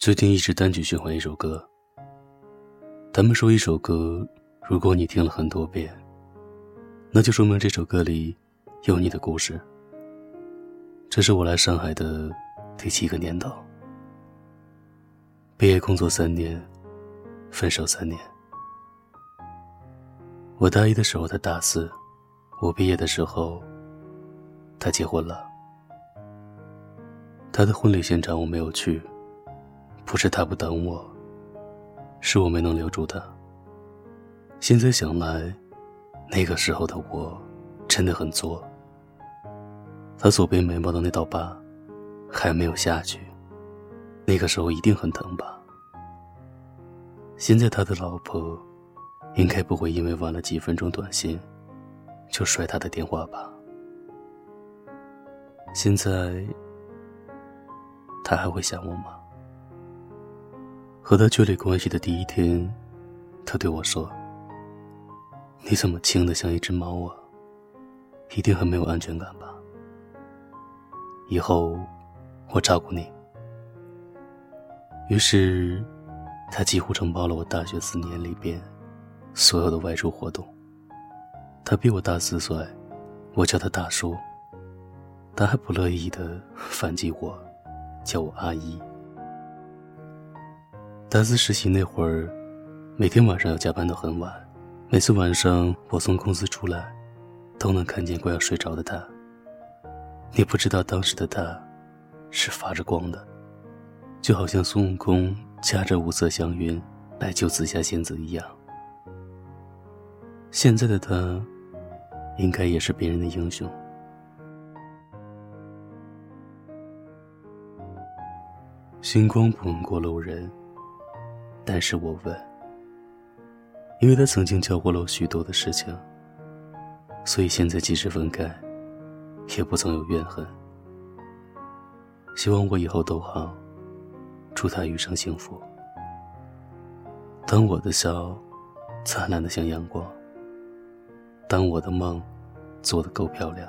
最近一直单曲循环一首歌。他们说，一首歌，如果你听了很多遍，那就说明这首歌里有你的故事。这是我来上海的第七个年头。毕业工作三年，分手三年。我大一的时候他大四，我毕业的时候他结婚了。他的婚礼现场我没有去。不是他不等我，是我没能留住他。现在想来，那个时候的我真的很作。他左边眉毛的那道疤还没有下去，那个时候一定很疼吧？现在他的老婆应该不会因为晚了几分钟短信就摔他的电话吧？现在他还会想我吗？和他确立关系的第一天，他对我说：“你怎么轻的像一只猫啊？一定很没有安全感吧？以后我照顾你。”于是，他几乎承包了我大学四年里边所有的外出活动。他比我大四岁，我叫他大叔。他还不乐意的反击我，叫我阿姨。大四实习那会儿，每天晚上要加班到很晚。每次晚上我从公司出来，都能看见快要睡着的他。你不知道当时的他，是发着光的，就好像孙悟空驾着五色祥云来救紫霞仙子一样。现在的他，应该也是别人的英雄。星光不问过路人。但是我问，因为他曾经教过了我许多的事情，所以现在即使分开，也不曾有怨恨。希望我以后都好，祝他余生幸福。当我的笑灿烂的像阳光，当我的梦做的够漂亮，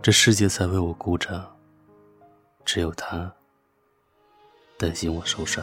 这世界才为我鼓掌。只有他担心我受伤。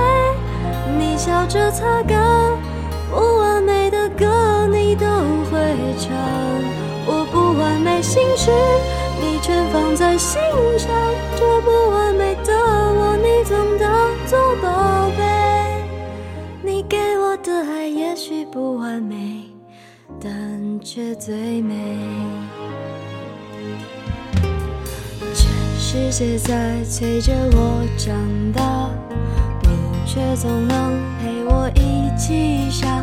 笑着擦干；不完美的歌，你都会唱。我不完美心事，你全放在心上。这不完美的我，你总当作宝贝。你给我的爱也许不完美，但却最美。世界在催着我长大，却总能陪我一起傻，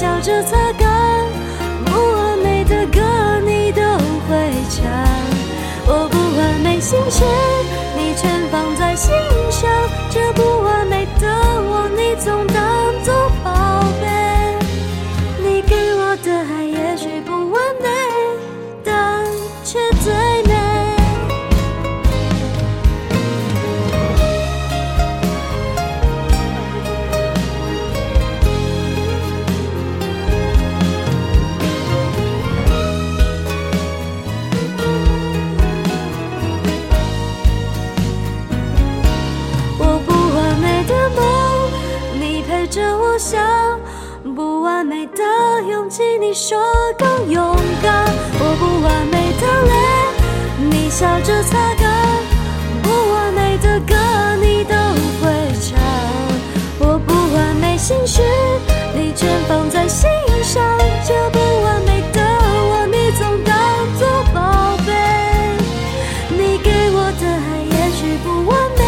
笑着擦干不完美的歌你都会唱。我不完美心事你全放在心上这不完美的我你总当做宝贝。你给我的爱也许不着我。想，不完美的勇气，你说更勇敢。我不完美的泪，你笑着擦干。不完美的歌，你都会唱。我不完美心事，你全放在心上。这不完美的我，你总当作宝贝。你给我的爱也许不完美，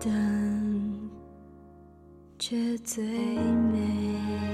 美，但却最美。